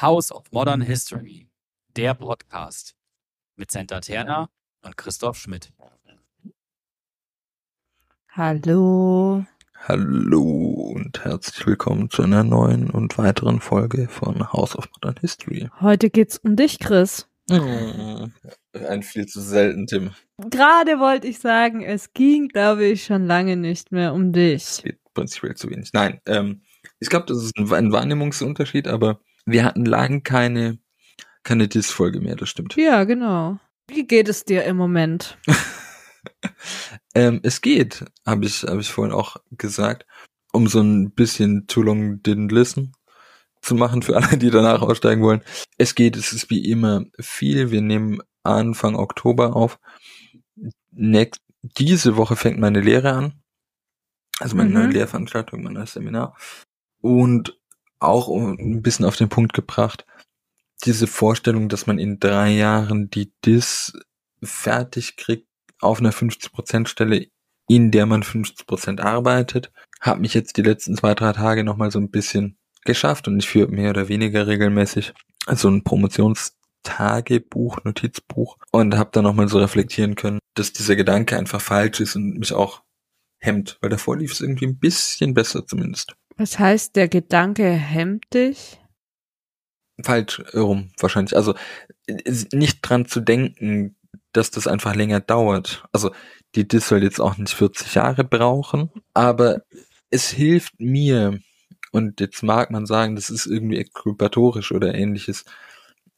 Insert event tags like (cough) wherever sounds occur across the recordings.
House of Modern History, der Podcast mit Senta Terna und Christoph Schmidt. Hallo. Hallo und herzlich willkommen zu einer neuen und weiteren Folge von House of Modern History. Heute geht's um dich, Chris. Ein viel zu selten Thema. Gerade wollte ich sagen, es ging, glaube ich, schon lange nicht mehr um dich. Es geht prinzipiell zu wenig. Nein, ähm, ich glaube, das ist ein, ein Wahrnehmungsunterschied, aber wir hatten lange keine, keine Diss-Folge mehr, das stimmt. Ja, genau. Wie geht es dir im Moment? (laughs) ähm, es geht, habe ich, hab ich vorhin auch gesagt, um so ein bisschen Too Long Didn't Listen zu machen für alle, die danach aussteigen wollen. Es geht, es ist wie immer viel. Wir nehmen Anfang Oktober auf. Next, diese Woche fängt meine Lehre an. Also meine Mhm. neue Lehrveranstaltung, mein neues Seminar. Und auch ein bisschen auf den Punkt gebracht, diese Vorstellung, dass man in drei Jahren die DIS fertig kriegt auf einer 50% Stelle, in der man 50% arbeitet, hat mich jetzt die letzten zwei, drei Tage nochmal so ein bisschen geschafft und ich führe mehr oder weniger regelmäßig so ein Promotionstagebuch, Notizbuch und habe dann nochmal so reflektieren können, dass dieser Gedanke einfach falsch ist und mich auch hemmt, weil davor lief es irgendwie ein bisschen besser zumindest. Was heißt, der Gedanke hemmt dich? Falsch rum wahrscheinlich. Also äh, nicht dran zu denken, dass das einfach länger dauert. Also die DIS soll jetzt auch nicht 40 Jahre brauchen, aber es hilft mir, und jetzt mag man sagen, das ist irgendwie exkulpatorisch oder ähnliches,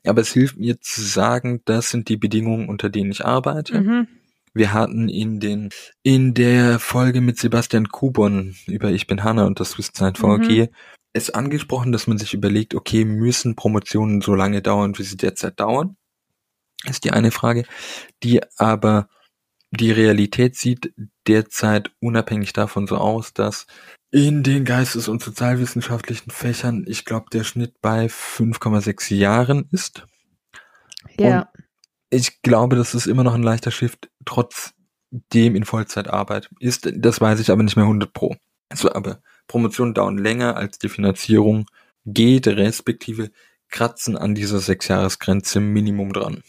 aber es hilft mir zu sagen, das sind die Bedingungen, unter denen ich arbeite. Mhm. Wir hatten in den in der Folge mit Sebastian Kubon über Ich bin Hanna und das Swiss-Zeit VG es angesprochen, dass man sich überlegt, okay, müssen Promotionen so lange dauern, wie sie derzeit dauern? Ist die eine Frage, die aber die Realität sieht derzeit unabhängig davon so aus, dass in den geistes- und sozialwissenschaftlichen Fächern, ich glaube, der Schnitt bei 5,6 Jahren ist. Ja. Ich glaube, das ist immer noch ein leichter Shift, trotzdem in Vollzeitarbeit ist. Das weiß ich aber nicht mehr 100 pro. Also, aber Promotionen dauern länger als die Finanzierung geht, respektive kratzen an dieser Sechsjahresgrenze Minimum dran.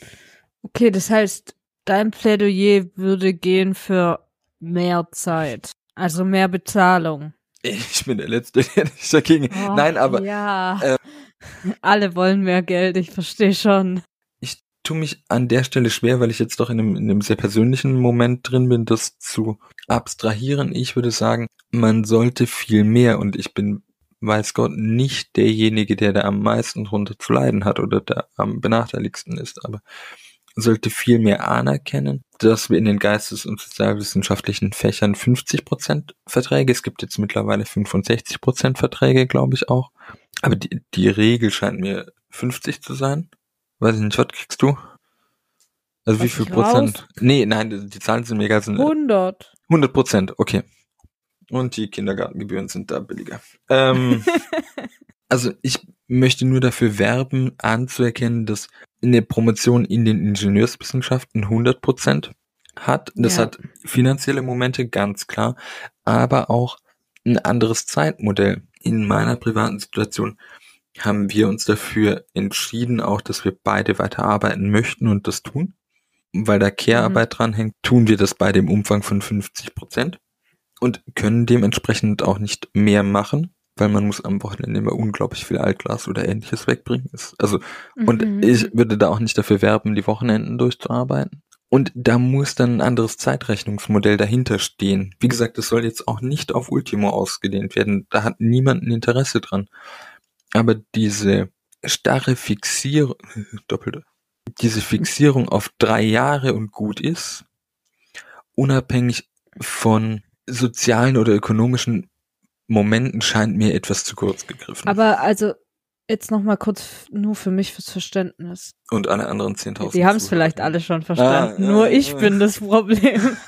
Okay, das heißt, dein Plädoyer würde gehen für mehr Zeit. Also mehr Bezahlung. Ich bin der Letzte, (laughs) der nicht dagegen. Oh, Nein, aber Ja. ähm, Alle wollen mehr Geld, ich verstehe schon. Tue mich an der Stelle schwer, weil ich jetzt doch in einem, in einem sehr persönlichen Moment drin bin, das zu abstrahieren. Ich würde sagen, man sollte viel mehr und ich bin, weiß Gott, nicht derjenige, der da am meisten drunter zu leiden hat oder da am benachteiligsten ist, aber sollte viel mehr anerkennen, dass wir in den geistes- und sozialwissenschaftlichen Fächern 50% Verträge, es gibt jetzt mittlerweile 65% Verträge, glaube ich auch, aber die, die Regel scheint mir 50 zu sein. Weiß ich nicht, was kriegst du? Also wie Was viel ich Prozent? raus? Nee, nein, die, die Zahlen sind mir egal. Sind 100. 100 Prozent, okay. Und die Kindergartengebühren sind da billiger. Ähm, (laughs) also ich möchte nur dafür werben, anzuerkennen, dass eine Promotion in den Ingenieurswissenschaften 100 Prozent hat. Das Ja. hat finanzielle Momente, ganz klar, aber auch ein anderes Zeitmodell. In meiner privaten Situation haben wir uns dafür entschieden, auch dass wir beide weiterarbeiten möchten und das tun. Weil da Care-Arbeit dranhängt, tun wir das beide im Umfang von 50 Prozent und können dementsprechend auch nicht mehr machen, weil man muss am Wochenende immer unglaublich viel Altglas oder ähnliches wegbringen. Also und Mhm. ich würde da auch nicht dafür werben, die Wochenenden durchzuarbeiten. Und da muss dann ein anderes Zeitrechnungsmodell dahinter stehen. Wie gesagt, das soll jetzt auch nicht auf Ultimo ausgedehnt werden. Da hat niemand ein Interesse dran. Aber diese starre Fixierung, (laughs) doppelte, diese Fixierung auf drei Jahre und gut ist, unabhängig von sozialen oder ökonomischen Momenten scheint mir etwas zu kurz gegriffen. Aber also, jetzt noch mal kurz nur für mich fürs Verständnis. und alle anderen 10.000. Die haben es vielleicht alle schon verstanden. Ah, nur ja, ich ja. bin das Problem. (laughs)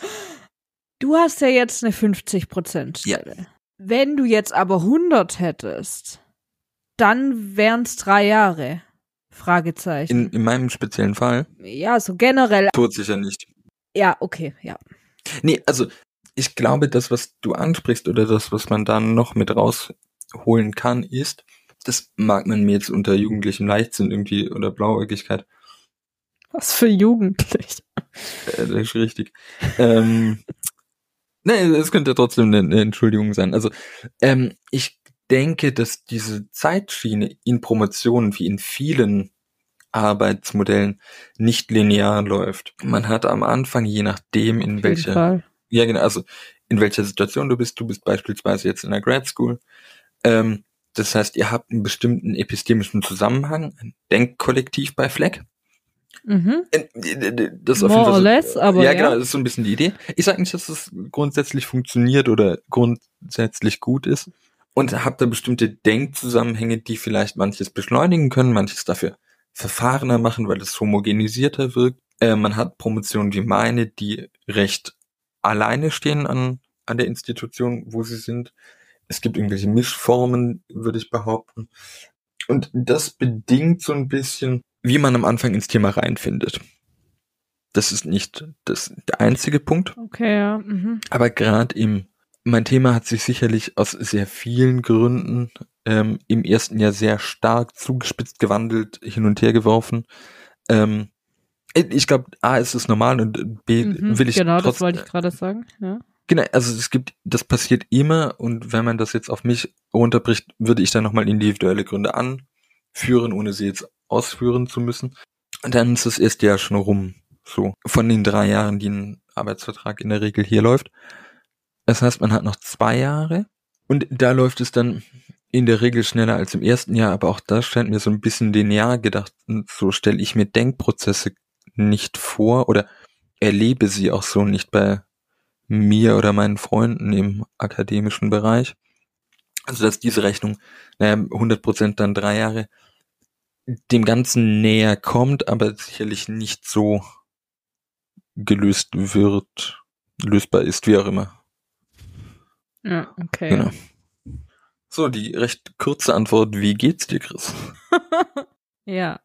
Du hast ja jetzt eine 50% Stelle. Wenn du jetzt aber 100 hättest, dann wären es drei Jahre. Fragezeichen. In, in meinem speziellen Fall ja, so generell. tut sicher nicht. Ja, okay, ja. Nee, also ich glaube, das, was du ansprichst oder das, was man dann noch mit rausholen kann, ist, Das mag man mir jetzt unter jugendlichem Leichtsinn irgendwie oder Blauäugigkeit. Was für jugendlich. Äh, das ist richtig. ähm, (laughs) nee, es könnte trotzdem eine, eine Entschuldigung sein. Also, ähm, ich denke, dass diese Zeitschiene in Promotionen wie in vielen Arbeitsmodellen nicht linear läuft. Man hat am Anfang, je nachdem, in welcher, ja genau, also in welcher Situation du bist, du bist beispielsweise jetzt in der Grad School, ähm, das heißt, ihr habt einen bestimmten epistemischen Zusammenhang, ein Denkkollektiv bei Fleck. Mhm. Äh, Das ist auf More jeden Fall or so, less, aber ja, ja. genau, das ist so ein bisschen die Idee. Ich sage nicht, dass es grundsätzlich funktioniert oder grundsätzlich gut ist und habt da bestimmte Denkzusammenhänge, die vielleicht manches beschleunigen können, manches dafür verfahrener machen, weil es homogenisierter wirkt. Äh, man hat Promotionen wie meine, die recht alleine stehen an, an der Institution, wo sie sind. Es gibt irgendwelche Mischformen, würde ich behaupten. Und das bedingt so ein bisschen, wie man am Anfang ins Thema reinfindet. Das ist nicht das, der einzige Punkt. Okay, ja. Mhm. Aber gerade im, mein Thema hat sich sicherlich aus sehr vielen Gründen ähm, im ersten Jahr sehr stark zugespitzt, gewandelt, hin und her geworfen. Ähm, ich glaube, A ist es normal und B Mhm. will ich genau, trotz, das wollte ich gerade sagen. Ja. Genau, also es gibt, das passiert immer und wenn man das jetzt auf mich runterbricht, würde ich da nochmal individuelle Gründe anführen, ohne sie jetzt ausführen zu müssen. Und dann ist das erste Jahr schon rum. So, von den drei Jahren, die ein Arbeitsvertrag in der Regel hier läuft. Das heißt, man hat noch zwei Jahre und da läuft es dann in der Regel schneller als im ersten Jahr, aber auch das scheint mir so ein bisschen linear gedacht. Und so stelle ich mir Denkprozesse nicht vor oder erlebe sie auch so nicht bei mir oder meinen Freunden im akademischen Bereich. Also dass diese Rechnung, naja, 100% dann drei Jahre, dem Ganzen näher kommt, aber sicherlich nicht so gelöst wird, lösbar ist, wie auch immer. Ja, okay. Genau. So, die recht kurze Antwort, wie geht's dir, Chris? (laughs) Ja.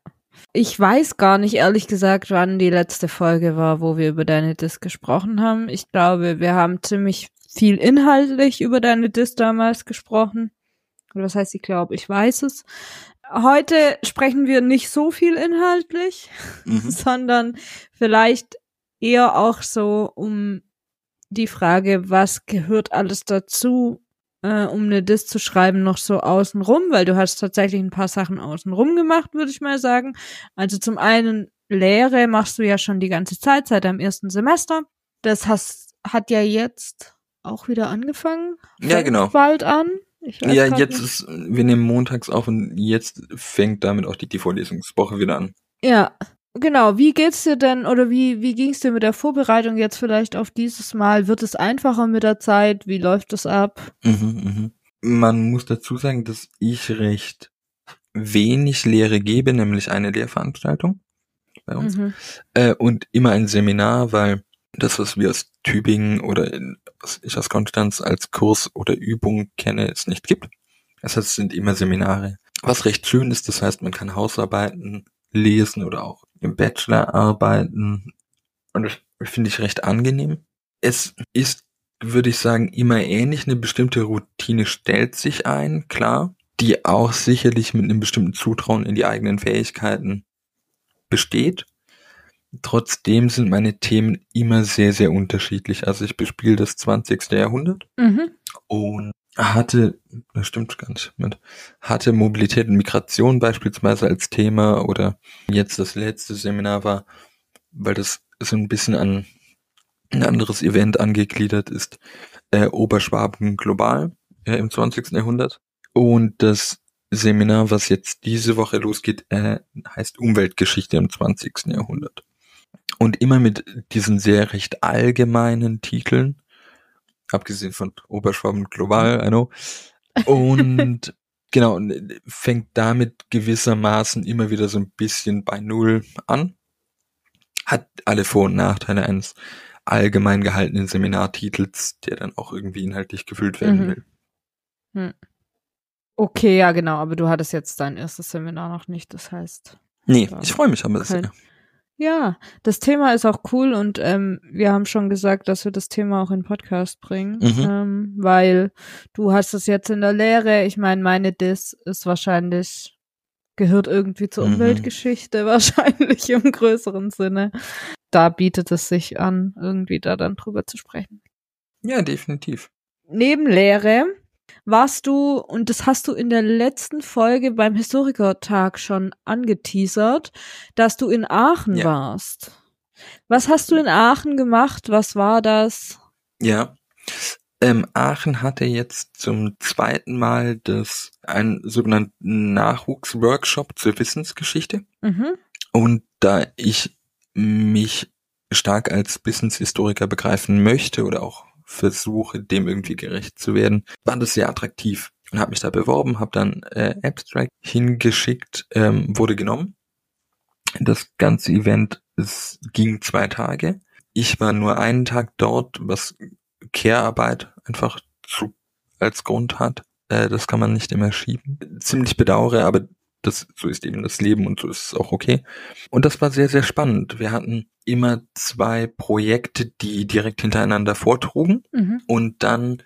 Ich weiß gar nicht, ehrlich gesagt, wann die letzte Folge war, wo wir über deine Dis gesprochen haben. Ich glaube, wir haben ziemlich viel inhaltlich über deine Dis damals gesprochen. Oder was heißt, ich glaube, ich weiß es. Heute sprechen wir nicht so viel inhaltlich, Mhm. (laughs) sondern vielleicht eher auch so um die Frage, was gehört alles dazu, äh, um eine Dis zu schreiben, noch so außenrum, weil du hast tatsächlich ein paar Sachen außenrum gemacht, würde ich mal sagen. Also zum einen Lehre machst du ja schon die ganze Zeit, seit deinem ersten Semester. Das hast, hat ja jetzt auch wieder angefangen. Ja, genau. Bald an. Ja, jetzt nicht. ist, wir nehmen montags auf und jetzt fängt damit auch die, die Vorlesungswoche wieder an. Ja, genau. Wie geht's dir denn oder wie, wie ging's dir mit der Vorbereitung jetzt vielleicht auf dieses Mal? Wird es einfacher mit der Zeit? Wie läuft es ab? Mhm, mhm. Man muss dazu sagen, dass ich recht wenig Lehre gebe, nämlich eine Lehrveranstaltung bei uns Mhm. äh, und immer ein Seminar, weil das, was wir aus Tübingen oder in, was ich aus Konstanz als Kurs oder Übung kenne, es nicht gibt. Das heißt, es sind immer Seminare. Was recht schön ist, das heißt, man kann Hausarbeiten lesen oder auch im Bachelor arbeiten. Und das finde ich recht angenehm. Es ist, würde ich sagen, immer ähnlich. Eine bestimmte Routine stellt sich ein, klar, die auch sicherlich mit einem bestimmten Zutrauen in die eigenen Fähigkeiten besteht. Trotzdem sind meine Themen immer sehr, sehr unterschiedlich. Also ich bespiele das 20. Jahrhundert Mhm. und hatte, das stimmt gar nicht, Moment, hatte Mobilität und Migration beispielsweise als Thema oder jetzt das letzte Seminar war, weil das so ein bisschen an ein anderes Event angegliedert ist, äh, Oberschwaben global äh, im 20. Jahrhundert. Und das Seminar, was jetzt diese Woche losgeht, äh, heißt Umweltgeschichte im 20. Jahrhundert. Und immer mit diesen sehr recht allgemeinen Titeln, abgesehen von Oberschwaben global, I know. Und (laughs) genau, fängt damit gewissermaßen immer wieder so ein bisschen bei Null an. Hat alle Vor- und Nachteile eines allgemein gehaltenen Seminartitels, der dann auch irgendwie inhaltlich gefüllt werden Mhm. will. Okay, ja, genau, aber du hattest jetzt dein erstes Seminar noch nicht, das heißt. Nee, ich freue mich aber sehr. Ja, das Thema ist auch cool und ähm, wir haben schon gesagt, dass wir das Thema auch in Podcast bringen, Mhm. ähm, weil du hast es jetzt in der Lehre. Ich meine, meine Dis ist wahrscheinlich gehört irgendwie zur Mhm. Umweltgeschichte (laughs) wahrscheinlich im größeren Sinne. Da bietet es sich an, irgendwie da dann drüber zu sprechen. Ja, definitiv. Neben Lehre warst du, und das hast du in der letzten Folge beim Historikertag schon angeteasert, dass du in Aachen Ja. warst. Was hast du in Aachen gemacht? Was war das? Ja. Ähm, Aachen hatte jetzt zum zweiten Mal das, einen sogenannten Nachwuchsworkshop zur Wissensgeschichte. Mhm. Und da ich mich stark als Wissenshistoriker begreifen möchte oder auch versuche, dem irgendwie gerecht zu werden, war das sehr attraktiv und habe mich da beworben, habe dann äh, Abstract hingeschickt, ähm, wurde genommen. Das ganze Event es ging zwei Tage. Ich war nur einen Tag dort, was Care-Arbeit einfach zu, als Grund hat. Äh, das kann man nicht immer schieben. Ziemlich bedauere, aber das, so ist eben das Leben und so ist es auch okay. Und das war sehr, sehr spannend. Wir hatten immer zwei Projekte, die direkt hintereinander vortrugen Mhm. und dann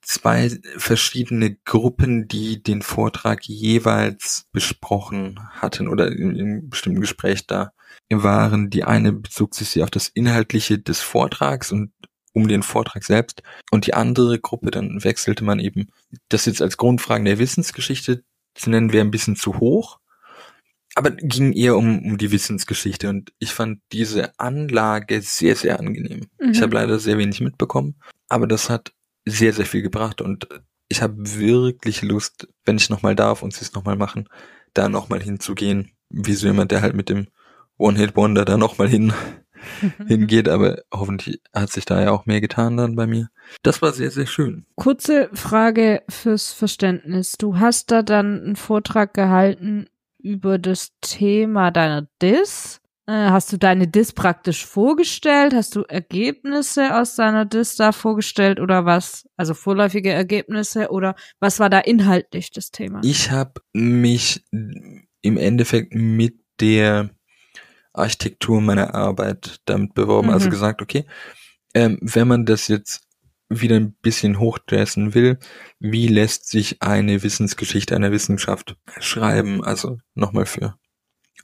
zwei verschiedene Gruppen, die den Vortrag jeweils besprochen hatten oder in, in einem bestimmten Gespräch da waren. Die eine bezog sich sehr auf das Inhaltliche des Vortrags und um den Vortrag selbst und die andere Gruppe, dann wechselte man eben das jetzt als Grundfragen der Wissensgeschichte zu nennen, wäre ein bisschen zu hoch. Aber ging eher um, um die Wissensgeschichte und ich fand diese Anlage sehr, sehr angenehm. Mhm. Ich habe leider sehr wenig mitbekommen, aber das hat sehr, sehr viel gebracht und ich habe wirklich Lust, wenn ich nochmal darf und sie es nochmal machen, da nochmal hinzugehen, wie so jemand, der halt mit dem One-Hit-Wonder da nochmal hin, (laughs) hingeht, aber hoffentlich hat sich da ja auch mehr getan dann bei mir. Das war sehr, sehr schön. Kurze Frage fürs Verständnis. Du hast da dann einen Vortrag gehalten über das Thema deiner Dis. Äh, hast du deine Dis praktisch vorgestellt? Hast du Ergebnisse aus deiner Dis da vorgestellt oder was? Also vorläufige Ergebnisse oder was war da inhaltlich das Thema? Ich habe mich im Endeffekt mit der Architektur meiner Arbeit damit beworben, also Mhm. gesagt, okay, ähm, wenn man das jetzt wieder ein bisschen hochdressen will, wie lässt sich eine Wissensgeschichte einer Wissenschaft schreiben? Also nochmal für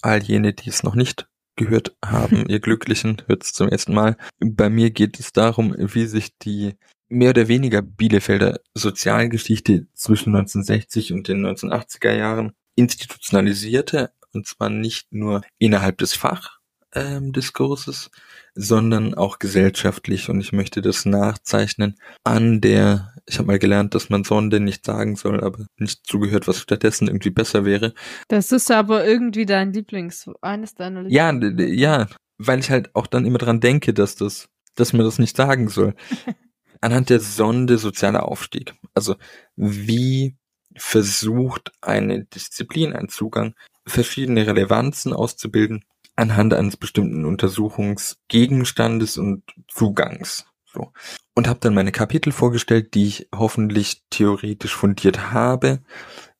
all jene, die es noch nicht gehört haben, (laughs) ihr Glücklichen, hört es zum ersten Mal. Bei mir geht es darum, wie sich die mehr oder weniger Bielefelder Sozialgeschichte zwischen 1960 und den 1980er Jahren institutionalisierte, und zwar nicht nur innerhalb des Fachdiskurses, sondern auch gesellschaftlich. Und ich möchte das nachzeichnen an der, ich habe mal gelernt, dass man Sonde nicht sagen soll, aber nicht zugehört, was stattdessen irgendwie besser wäre. Das ist aber irgendwie dein Lieblings, eines deiner Ja, d- d- ja, weil ich halt auch dann immer dran denke, dass das, dass man das nicht sagen soll. (laughs) Anhand der Sonde sozialer Aufstieg. Also wie versucht eine Disziplin, ein Zugang, verschiedene Relevanzen auszubilden anhand eines bestimmten Untersuchungsgegenstandes und Zugangs. So. Und habe dann meine Kapitel vorgestellt, die ich hoffentlich theoretisch fundiert habe,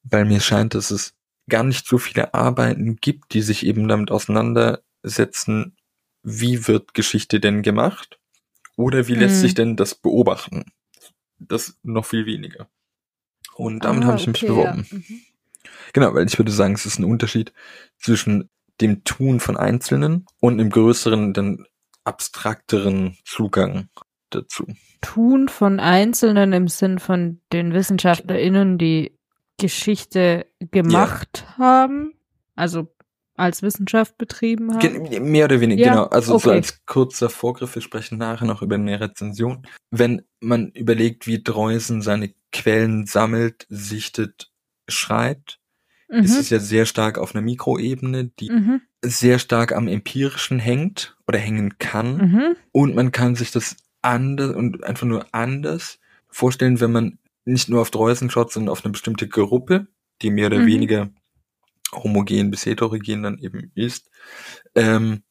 weil mir scheint, dass es gar nicht so viele Arbeiten gibt, die sich eben damit auseinandersetzen, wie wird Geschichte denn gemacht oder wie lässt Mhm. sich denn das beobachten. Das noch viel weniger. Und damit Ah, habe ich mich okay, beworben. Ja. Mhm. Genau, weil ich würde sagen, es ist ein Unterschied zwischen dem Tun von Einzelnen und einem größeren, dann abstrakteren Zugang dazu. Tun von Einzelnen im Sinn von den WissenschaftlerInnen, die Geschichte gemacht haben, also als Wissenschaft betrieben haben. Mehr oder weniger, Ja, genau. Also so okay. als kurzer Vorgriff, wir sprechen nachher noch über eine Rezension. Wenn man überlegt, wie Dreusen seine Quellen sammelt, sichtet, schreibt, ist Mhm. es ja sehr stark auf einer Mikroebene, die Mhm. sehr stark am Empirischen hängt oder hängen kann. Mhm. Und man kann sich das anders und einfach nur anders vorstellen, wenn man nicht nur auf Dreusen schaut, sondern auf eine bestimmte Gruppe, die mehr oder Mhm. weniger homogen bis heterogen dann eben ist, ähm,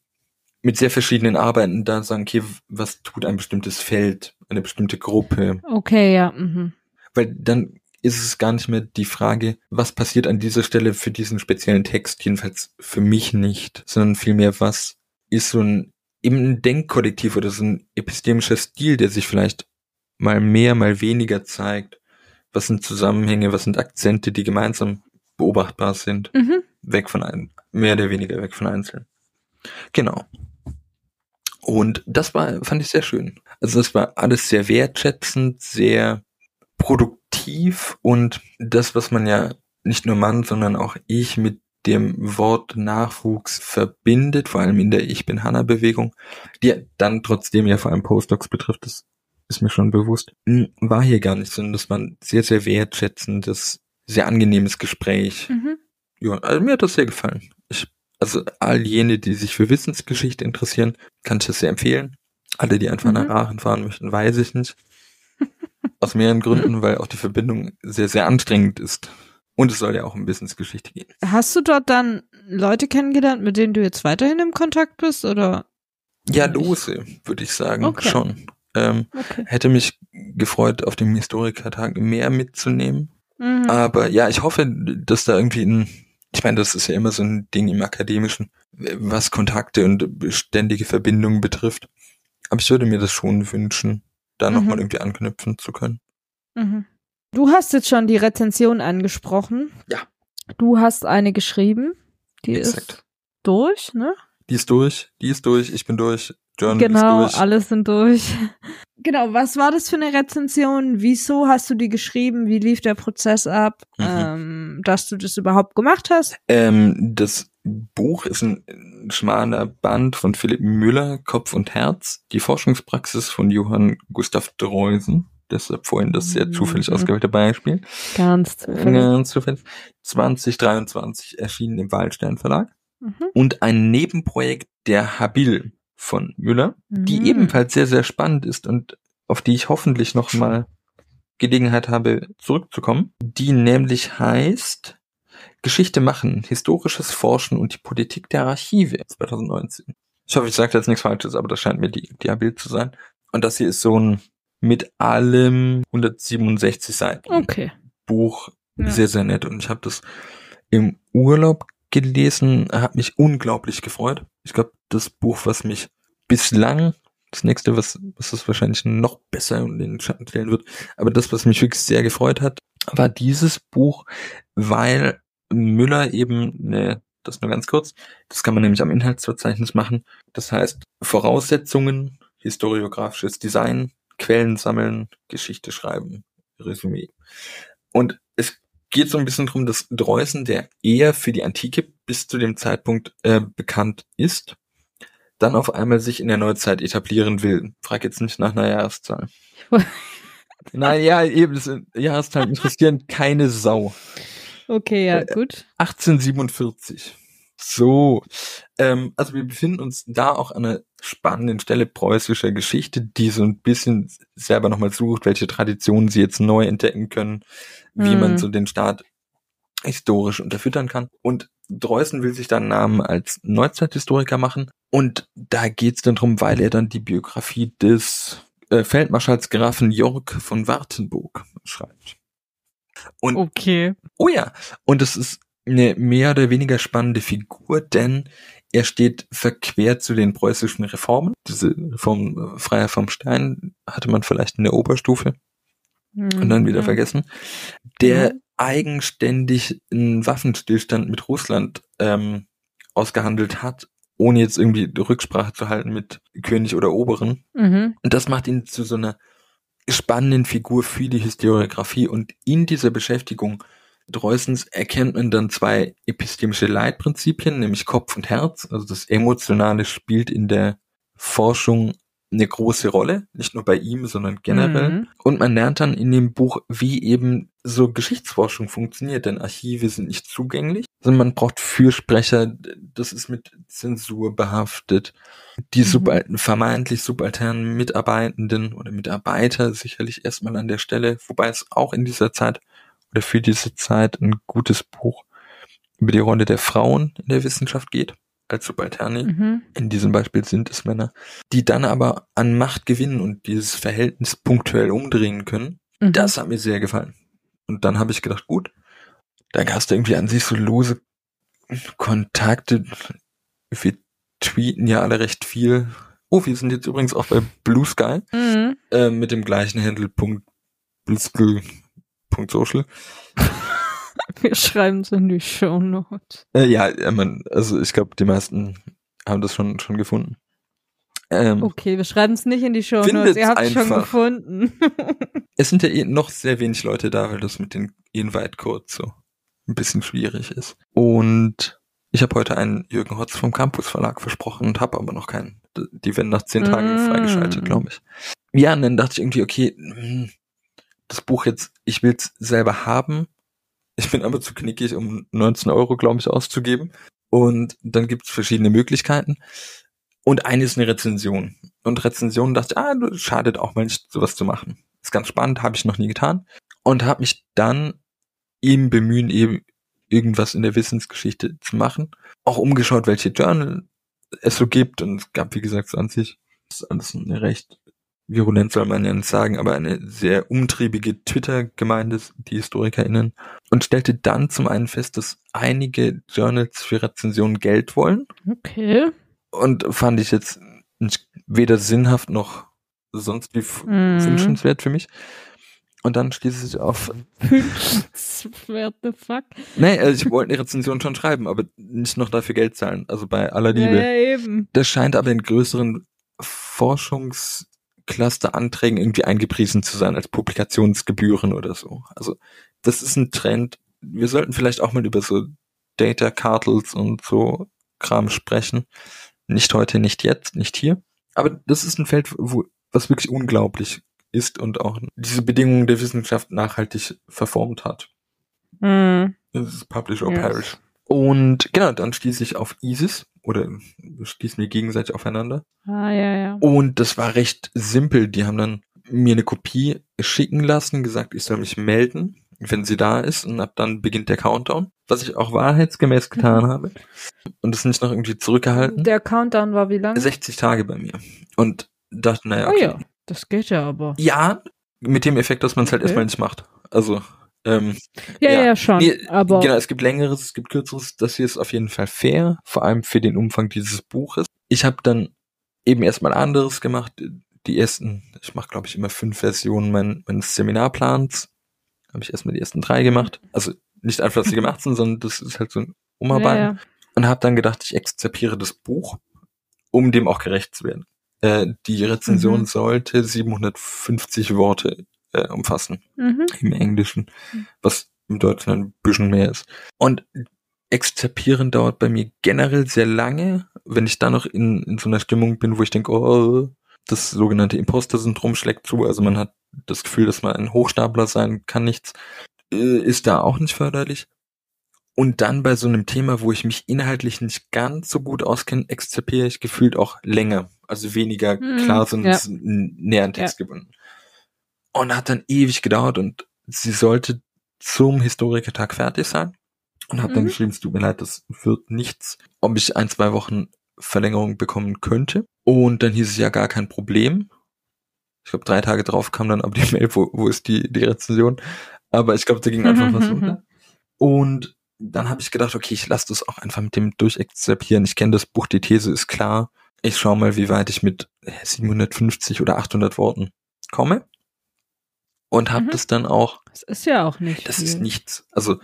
mit sehr verschiedenen Arbeiten da sagen, okay, was tut ein bestimmtes Feld, eine bestimmte Gruppe, Okay, ja. Mhm. weil dann ist es gar nicht mehr die Frage, was passiert an dieser Stelle für diesen speziellen Text, jedenfalls für mich nicht, sondern vielmehr, was ist so ein eben ein Denkkollektiv oder so ein epistemischer Stil, der sich vielleicht mal mehr, mal weniger zeigt. Was sind Zusammenhänge, was sind Akzente, die gemeinsam beobachtbar sind, Mhm. weg von einem, mehr oder weniger weg von einzelnen. Genau. Und das war, fand ich sehr schön. Also das war alles sehr wertschätzend, sehr produktiv und das, was man ja nicht nur Mann, sondern auch ich mit dem Wort Nachwuchs verbindet, vor allem in der Ich bin Hanna Bewegung, die dann trotzdem ja vor allem Postdocs betrifft, das ist mir schon bewusst, hm, war hier gar nicht, sondern das war ein sehr, sehr wertschätzendes, sehr angenehmes Gespräch. Mhm. Ja, also mir hat das sehr gefallen. Ich, also all jene, die sich für Wissensgeschichte interessieren, kann ich das sehr empfehlen. Alle, die einfach Mhm. nach Aachen fahren möchten, weiß ich nicht. Aus mehreren Gründen, weil auch die Verbindung sehr, sehr anstrengend ist. Und es soll ja auch um Wissensgeschichte gehen. Hast du dort dann Leute kennengelernt, mit denen du jetzt weiterhin im Kontakt bist, oder? Ja, lose, würde ich sagen, Okay. schon. Ähm, Okay. hätte mich gefreut, auf dem Historikertag mehr mitzunehmen. Mhm. Aber ja, ich hoffe, dass da irgendwie ein, ich meine, das ist ja immer so ein Ding im Akademischen, was Kontakte und ständige Verbindungen betrifft. Aber ich würde mir das schon wünschen, da Mhm. nochmal irgendwie anknüpfen zu können. Mhm. Du hast jetzt schon die Rezension angesprochen. Ja. Du hast eine geschrieben. Die Exakt. ist durch, ne? Die ist durch, die ist durch, ich bin durch, Journal genau, ist durch. alle sind durch. (laughs) Genau, was war das für eine Rezension? Wieso hast du die geschrieben? Wie lief der Prozess ab, Mhm. ähm, dass du das überhaupt gemacht hast? Ähm, das Buch ist ein, ein schmaler Band von Philipp Müller, Kopf und Herz, die Forschungspraxis von Johann Gustav Dreusen. Deshalb vorhin das sehr zufällig Mhm. ausgewählte Beispiel. Ganz zufällig. Ganz zufällig. 2023 erschienen im Waldstein Verlag. Mhm. Und ein Nebenprojekt der Habil von Müller, die Mhm. ebenfalls sehr, sehr spannend ist und auf die ich hoffentlich noch mal Gelegenheit habe, zurückzukommen. Die nämlich heißt Geschichte machen, historisches Forschen und die Politik der Archive 2019. Ich hoffe, ich sage jetzt nichts Falsches, aber das scheint mir die, die Habil zu sein. Und das hier ist so ein mit allem 167 Seiten Okay. Buch Ja. sehr, sehr nett. Und ich habe das im Urlaub gelesen, habe mich unglaublich gefreut. Ich glaube, das Buch, was mich bislang, das nächste, was, was es wahrscheinlich noch besser in den Schatten stellen wird, aber das, was mich wirklich sehr gefreut hat, war dieses Buch, weil Müller eben, ne, das nur ganz kurz, das kann man nämlich am Inhaltsverzeichnis machen. Das heißt, Voraussetzungen, historiografisches Design, Quellen sammeln, Geschichte schreiben, Resümee. Und geht so ein bisschen drum, dass Dreußen, der eher für die Antike bis zu dem Zeitpunkt äh, bekannt ist, dann auf einmal sich in der Neuzeit etablieren will. Frag jetzt nicht nach einer Jahreszahl. (laughs) Nein, ja, eben, das sind- Jahreszahlen interessieren keine Sau. Okay, ja, gut. 1847. So, ähm, also wir befinden uns da auch an einer spannenden Stelle preußischer Geschichte, die so ein bisschen selber nochmal sucht, welche Traditionen sie jetzt neu entdecken können, wie Mhm. man so den Staat historisch unterfüttern kann. Und Dreußen will sich dann einen Namen als Neuzeithistoriker machen. Und da geht's dann drum, weil er dann die Biografie des äh, Feldmarschalls Grafen Jörg von Wartenburg schreibt. Und Okay. Oh ja, und es ist eine mehr oder weniger spannende Figur, denn er steht verquer zu den preußischen Reformen. Diese Reform äh, Freier vom Stein hatte man vielleicht in der Oberstufe und dann wieder Mhm. vergessen. Der Mhm. eigenständig einen Waffenstillstand mit Russland ähm, ausgehandelt hat, ohne jetzt irgendwie Rücksprache zu halten mit König oder Oberen. Mhm. Und das macht ihn zu so einer spannenden Figur für die Historiografie. Und in dieser Beschäftigung Dreußens erkennt man dann zwei epistemische Leitprinzipien, nämlich Kopf und Herz. Also das Emotionale spielt in der Forschung eine große Rolle, nicht nur bei ihm, sondern generell. Mhm. Und man lernt dann in dem Buch, wie eben so Geschichtsforschung funktioniert, denn Archive sind nicht zugänglich, sondern man braucht Fürsprecher, das ist mit Zensur behaftet. Die Mhm. subal vermeintlich subalternen Mitarbeitenden oder Mitarbeiter sicherlich erstmal an der Stelle, wobei es auch in dieser Zeit oder für diese Zeit ein gutes Buch über die Rolle der Frauen in der Wissenschaft geht, als Subalterne Mhm. in diesem Beispiel sind es Männer, die dann aber an Macht gewinnen und dieses Verhältnis punktuell umdrehen können. Mhm. Das hat mir sehr gefallen. Und dann habe ich gedacht, gut, da hast du irgendwie an sich so lose Kontakte. Wir tweeten ja alle recht viel. Oh, wir sind jetzt übrigens auch bei Blue Sky Mhm. äh, mit dem gleichen Handle Punkt Punkt Social. Wir schreiben es in die Show Notes. Äh, ja, ja, man, also ich glaube, die meisten haben das schon schon gefunden. Ähm, Okay, wir schreiben es nicht in die Show Notes. Ihr habt es schon gefunden. (laughs) Es sind ja eh noch sehr wenig Leute da, weil das mit den Invite-Codes so ein bisschen schwierig ist. Und ich habe heute einen Jürgen Hotz vom Campus Verlag versprochen und habe aber noch keinen. Die werden nach zehn Tagen Mm. freigeschaltet, glaube ich. Ja, und dann dachte ich irgendwie, okay, hm, das Buch jetzt, ich will es selber haben. Ich bin aber zu knickig, um 19 Euro, glaube ich, auszugeben. Und dann gibt es verschiedene Möglichkeiten. Und eine ist eine Rezension. Und Rezension dachte ich, ah, das schadet auch mal nicht, sowas zu machen. Ist ganz spannend, habe ich noch nie getan. Und habe mich dann im Bemühen, eben irgendwas in der Wissensgeschichte zu machen, auch umgeschaut, welche Journal es so gibt. Und es gab, wie gesagt, 20. Das ist alles eine recht virulent, soll man ja nicht sagen, aber eine sehr umtriebige Twitter-Gemeinde, die HistorikerInnen. Und stellte dann zum einen fest, dass einige Journals für Rezensionen Geld wollen. Okay. Und fand ich jetzt weder sinnhaft noch sonst wie Mhm. wünschenswert für mich. Und dann stieß ich auf, (laughs) What the fuck? nee, also ich wollte eine Rezension schon schreiben, aber nicht noch dafür Geld zahlen. Also bei aller Liebe. ja, eben. Das scheint aber in größeren Forschungscluster-Anträgen irgendwie eingepriesen zu sein als Publikationsgebühren oder so. Also das ist ein Trend. Wir sollten vielleicht auch mal über so Data Cartels und so Kram sprechen. Nicht heute, nicht jetzt, nicht hier. Aber das ist ein Feld, wo, was wirklich unglaublich ist und auch diese Bedingungen der Wissenschaft nachhaltig verformt hat. Mhm. Das ist Publish or Yes. Perish. Und genau, dann stieß ich auf ISIS oder stießen wir gegenseitig aufeinander. Ah, ja, ja. Und das war recht simpel. Die haben dann mir eine Kopie schicken lassen, gesagt, ich soll mich melden, wenn sie da ist. Und ab dann beginnt der Countdown. Was ich auch wahrheitsgemäß getan habe. Und es nicht noch irgendwie zurückgehalten. Der Countdown war wie lang? 60 Tage bei mir. Und dachte, naja, Oh okay. ja, das geht ja aber. Ja, mit dem Effekt, dass man es halt Okay. erstmal nicht macht. Also, ähm, Ja, Ja. ja, schon. Nee, aber Genau, es gibt längeres, es gibt kürzeres. Das hier ist auf jeden Fall fair, vor allem für den Umfang dieses Buches. Ich habe dann eben erstmal anderes gemacht. Die ersten, ich mache glaube ich immer fünf Versionen mein, meines Seminarplans. Habe ich erstmal die ersten drei gemacht. Also nicht einfach, dass sie gemacht sind, sondern das ist halt so ein Umarbeiten. ja, ja. Und habe dann gedacht, ich exzerpiere das Buch, um dem auch gerecht zu werden. Äh, die Rezension Mhm. sollte 750 Worte äh, umfassen Mhm. im Englischen, was im Deutschen ein bisschen mehr ist. Und Exzerpieren dauert bei mir generell sehr lange, wenn ich da noch in, in so einer Stimmung bin, wo ich denke, oh, das sogenannte Imposter-Syndrom schlägt zu, also man hat das Gefühl, dass man ein Hochstapler sein kann, nichts, äh, ist da auch nicht förderlich. Und dann bei so einem Thema, wo ich mich inhaltlich nicht ganz so gut auskenne, exzerpiere ich gefühlt auch länger, also weniger Mhm, klar, sondern ja. näher an Text gebunden. Und hat dann ewig gedauert und sie sollte zum Historikertag fertig sein. Und habe dann Mhm. geschrieben, es tut mir leid, das wird nichts, ob ich ein, zwei Wochen Verlängerung bekommen könnte. Und dann hieß es ja gar kein Problem. Ich glaube, drei Tage drauf kam dann aber die (laughs) Mail, wo, wo ist die, die Rezension. Aber ich glaube, da ging einfach was unter. (laughs) Und dann habe ich gedacht, okay, ich lasse das auch einfach mit dem durchexzerpieren. Ich kenne das Buch, die These ist klar. Ich schaue mal, wie weit ich mit 750 oder 800 Worten komme. Und habe Mhm. das dann auch Das ist ja auch nicht. das viel. ist nichts. Also,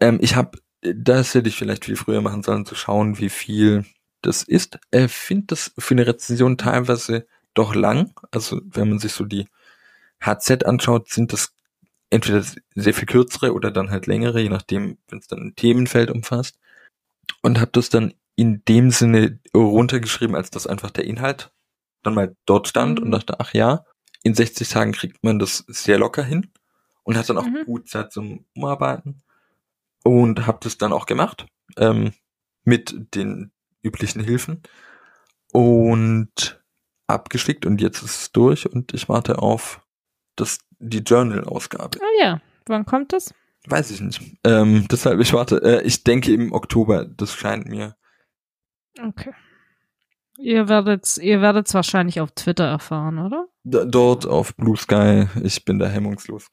ähm, ich habe, das hätte ich vielleicht viel früher machen sollen, zu schauen, wie viel das ist. Ich finde das für eine Rezension teilweise doch lang. Also, wenn man sich so die HZ anschaut, sind das entweder sehr viel kürzere oder dann halt längere, je nachdem, wenn es dann ein Themenfeld umfasst. Und habe das dann in dem Sinne runtergeschrieben, als das einfach der Inhalt dann mal dort stand Mhm. und dachte, ach ja, in 60 Tagen kriegt man das sehr locker hin und hat dann auch Mhm. gut Zeit zum Umarbeiten und habe das dann auch gemacht ähm, mit den üblichen Hilfen und abgeschickt und jetzt ist es durch und ich warte auf das die Journal-Ausgabe. Ah ja, wann kommt das? Weiß ich nicht. Ähm, deshalb ich warte. Äh, ich denke im Oktober. Das scheint mir. Okay. Ihr werdet ihr werdet's wahrscheinlich auf Twitter erfahren, oder? D dort auf Blue Sky, ich bin da hemmungslos.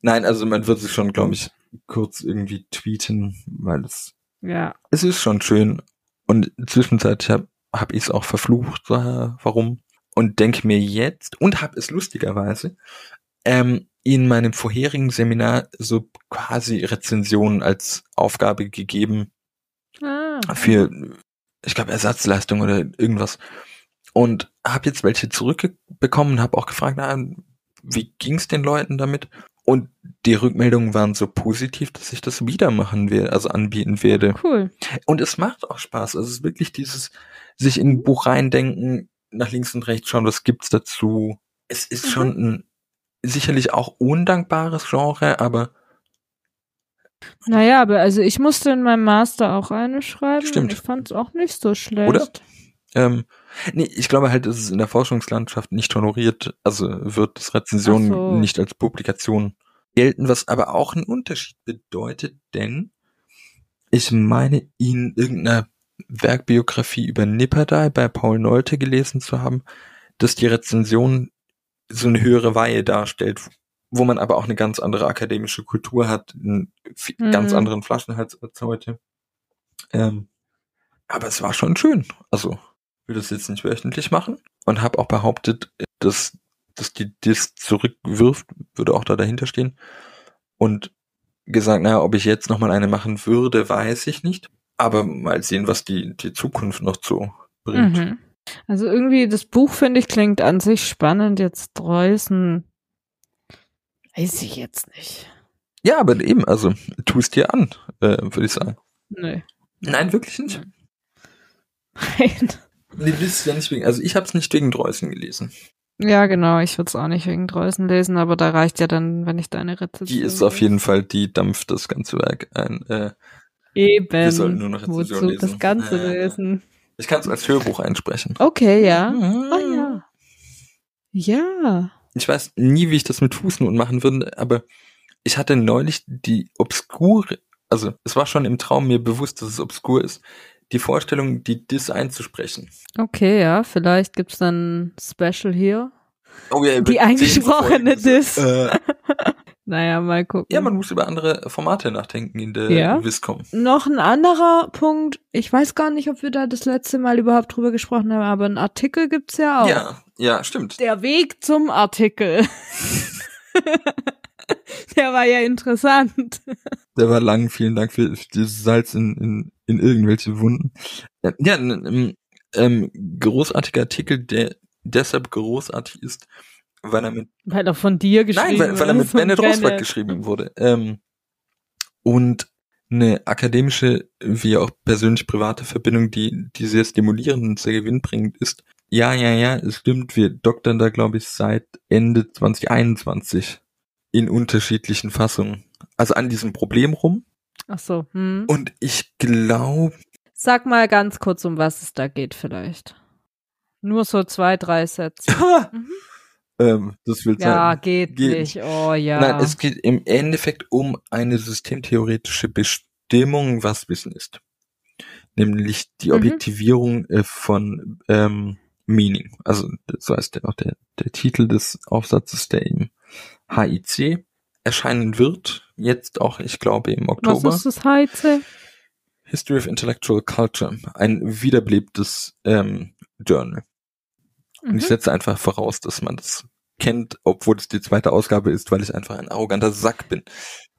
Nein, also man wird sich schon, glaube ich, kurz irgendwie tweeten, weil es Ja. es ist schon schön. Und zwischenzeitlich habe hab ich es auch verflucht, äh, warum. Und denke mir jetzt, und habe es lustigerweise, ähm, in meinem vorherigen Seminar so quasi Rezensionen als Aufgabe gegeben Ah. für, ich glaube, Ersatzleistung oder irgendwas. Und habe jetzt welche zurückbekommen und habe auch gefragt, na, wie ging's den Leuten damit? Und die Rückmeldungen waren so positiv, dass ich das wieder machen werde, also anbieten werde. Cool. Und es macht auch Spaß. Also es ist wirklich dieses, sich in ein Buch reindenken, nach links und rechts schauen, was gibt's dazu. Es ist Mhm. schon ein sicherlich auch undankbares Genre, aber Naja, aber also ich musste in meinem Master auch eine schreiben. Stimmt. Und ich fand's auch nicht so schlecht. Oder? ähm, nee, ich glaube halt, dass es in der Forschungslandschaft nicht honoriert, also wird das Rezensionen Ach so. nicht als Publikation gelten, was aber auch einen Unterschied bedeutet, denn ich meine, in irgendeiner Werkbiografie über Nipperdai bei Paul Nolte gelesen zu haben, dass die Rezension so eine höhere Weihe darstellt, wo man aber auch eine ganz andere akademische Kultur hat, einen Mhm. ganz anderen Flaschenhals als heute. Ähm, aber es war schon schön. Also, ich will das jetzt nicht wöchentlich machen und habe auch behauptet, dass, dass die Dis zurückwirft, würde auch da dahinter stehen. Und gesagt, naja, ob ich jetzt nochmal eine machen würde, weiß ich nicht. Aber mal sehen, was die, die Zukunft noch so bringt. Mhm. Also irgendwie, das Buch, finde ich, klingt an sich spannend. Jetzt Dreußen. Weiß ich jetzt nicht. Ja, aber eben, also tu es dir an, äh, würde ich sagen. Nee. Nein, wirklich nicht. Nein. Nee, das ist ja nicht wegen, also ich habe es nicht wegen Dreußen gelesen. Ja, genau. Ich würde es auch nicht wegen Dreußen lesen, aber da reicht ja dann, wenn ich deine Rezension. Die ist auf jeden Fall, die dampft das ganze Werk ein. Äh, Eben. Wir sollten nur noch Rezension Wozu lesen. das Ganze ja. lesen? ich kann es als Hörbuch einsprechen. Okay, ja. Mhm. Ah ja. Ja. Ich weiß nie, wie ich das mit Fußnoten machen würde, aber ich hatte neulich die obskure, also es war schon im Traum mir bewusst, dass es obskur ist, die Vorstellung, die Dis einzusprechen. Okay, ja. Vielleicht gibt's dann ein Special hier. Oh ja, Die eingesprochene. Dis. Äh, Naja, mal gucken. ja, man muss über andere Formate nachdenken in der Ja. Viscom. Noch ein anderer Punkt. Ich weiß gar nicht, ob wir da das letzte Mal überhaupt drüber gesprochen haben, aber einen Artikel gibt's ja auch. Ja, ja, stimmt. Der Weg zum Artikel. (laughs) Der war ja interessant. Der war lang, vielen Dank für dieses Salz in, in, in irgendwelche Wunden. Ja, ein ähm, großartiger Artikel, der deshalb großartig ist, weil er mit Weil er von dir geschrieben Nein, weil, weil er mit Bennett Rosberg geschrieben wurde. Ähm, und eine akademische, wie auch persönlich private Verbindung, die, die sehr stimulierend und sehr gewinnbringend ist. Ja, ja, ja, es stimmt. Wir doktern da, glaube ich, seit Ende 2021 in unterschiedlichen Fassungen. Also an diesem Problem rum. Ach so. Hm. Und ich glaube, Sag mal ganz kurz, um was es da geht vielleicht. Nur so zwei, drei Sätze. (laughs) Mhm. Ähm, das will Ja, sagen. geht, Geht. nicht. Oh ja. Nein, es geht im Endeffekt um eine systemtheoretische Bestimmung, was Wissen ist. Nämlich die Mhm. Objektivierung äh, von ähm, Meaning. Also so heißt der, auch der, der Titel des Aufsatzes, der im HIC erscheinen wird. Jetzt auch, ich glaube, im Oktober. was ist das Heize? History of Intellectual Culture. Ein wiederbelebtes ähm, Journal. Und ich Mhm. setze einfach voraus, dass man das kennt, obwohl es die zweite Ausgabe ist, weil ich einfach ein arroganter Sack bin.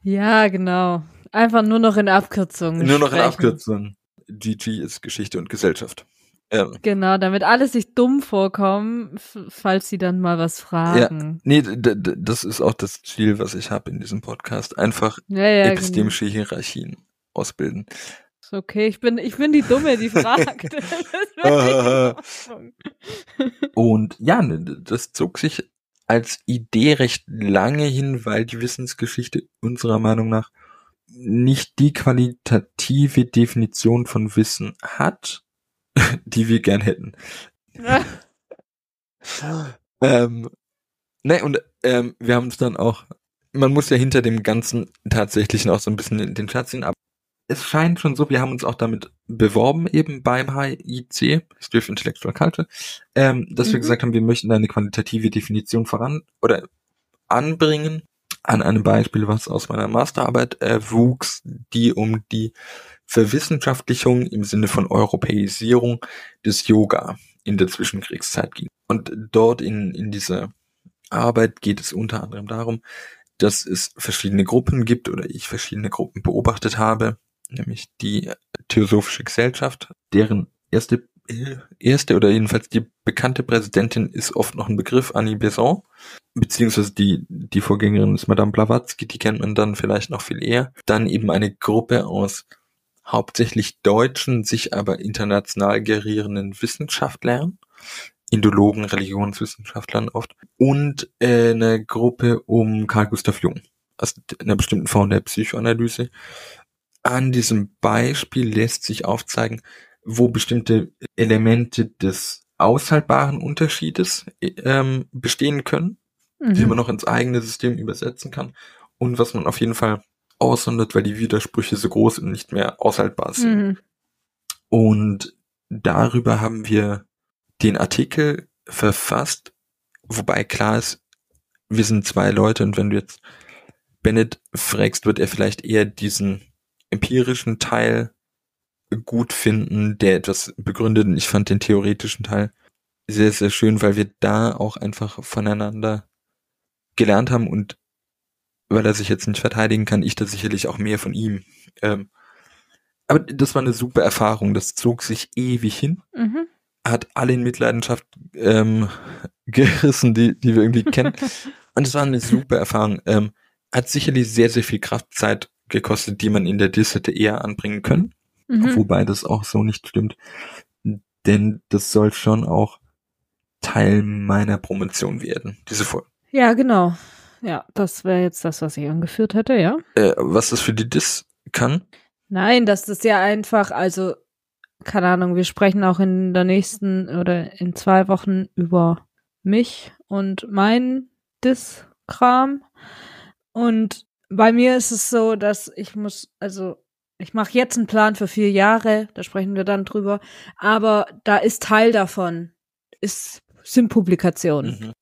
Ja, genau. Einfach nur noch in Abkürzungen. Nur noch in sprechen. Abkürzung. GG ist Geschichte und Gesellschaft. Ähm, Genau, damit alle sich dumm vorkommen, falls sie dann mal was fragen. nee, d- d- das ist auch das Ziel, was ich habe in diesem Podcast. Einfach Ja, ja, genau. epistemische Hierarchien ausbilden. Ist okay, ich bin, ich bin die Dumme, die fragt. (laughs) Und ja, ne, das zog sich als Idee recht lange hin, weil die Wissensgeschichte unserer Meinung nach nicht die qualitative Definition von Wissen hat, (laughs) die wir gern hätten. (laughs) Ähm, ne, und ähm, wir haben uns dann auch, man muss ja hinter dem Ganzen tatsächlich noch so ein bisschen den, den Schatz ziehen, aber es scheint schon so, wir haben uns auch damit beworben, eben beim HIC, History of Intellectual Culture, ähm, dass mhm. wir gesagt haben, wir möchten eine qualitative Definition voran oder anbringen. An einem Beispiel, was aus meiner Masterarbeit äh, wuchs, die um die Verwissenschaftlichung im Sinne von Europäisierung des Yoga in der Zwischenkriegszeit ging. Und dort in, in dieser Arbeit geht es unter anderem darum, dass es verschiedene Gruppen gibt oder ich verschiedene Gruppen beobachtet habe, nämlich die Theosophische Gesellschaft, deren erste erste oder jedenfalls die bekannte Präsidentin ist oft noch ein Begriff, Annie Besant, beziehungsweise die, die Vorgängerin ist Madame Blavatsky, die kennt man dann vielleicht noch viel eher. Dann eben eine Gruppe aus hauptsächlich deutschen, sich aber international gerierenden Wissenschaftlern, Indologen, Religionswissenschaftlern oft, und äh, eine Gruppe um Carl Gustav Jung, aus einer bestimmten Form der Psychoanalyse. An diesem Beispiel lässt sich aufzeigen, wo bestimmte Elemente des aushaltbaren Unterschiedes ähm, bestehen können, mhm. die man noch ins eigene System übersetzen kann und was man auf jeden Fall aussondert, weil die Widersprüche so groß und nicht mehr aushaltbar sind. Mhm. Und darüber haben wir den Artikel verfasst, wobei klar ist, wir sind zwei Leute und wenn du jetzt Bennett fragst, wird er vielleicht eher diesen empirischen Teil gut finden, der etwas begründet und ich fand den theoretischen Teil sehr, sehr schön, weil wir da auch einfach voneinander gelernt haben und weil er sich jetzt nicht verteidigen kann, ich da sicherlich auch mehr von ihm. Ähm, aber das war eine super Erfahrung, das zog sich ewig hin. Mhm hat alle in Mitleidenschaft ähm, (laughs) gerissen, die, die wir irgendwie kennen. (laughs) Und es war eine super Erfahrung. Ähm, hat sicherlich sehr, sehr viel Kraftzeit gekostet, die man in der Diss hätte eher anbringen können. Mhm. Wobei das auch so nicht stimmt. Denn das soll schon auch Teil meiner Promotion werden, diese Folge. Ja, genau. Ja, das wäre jetzt das, was ich angeführt hätte, ja. Äh, was das für die Diss kann? Nein, das ist ja einfach, also keine Ahnung, wir sprechen auch in der nächsten oder in zwei Wochen über mich und mein Diskram. Und bei mir ist es so, dass ich muss, also ich mache jetzt einen Plan für vier Jahre, da sprechen wir dann drüber, aber da ist Teil davon, ist, sind Publikationen, mhm.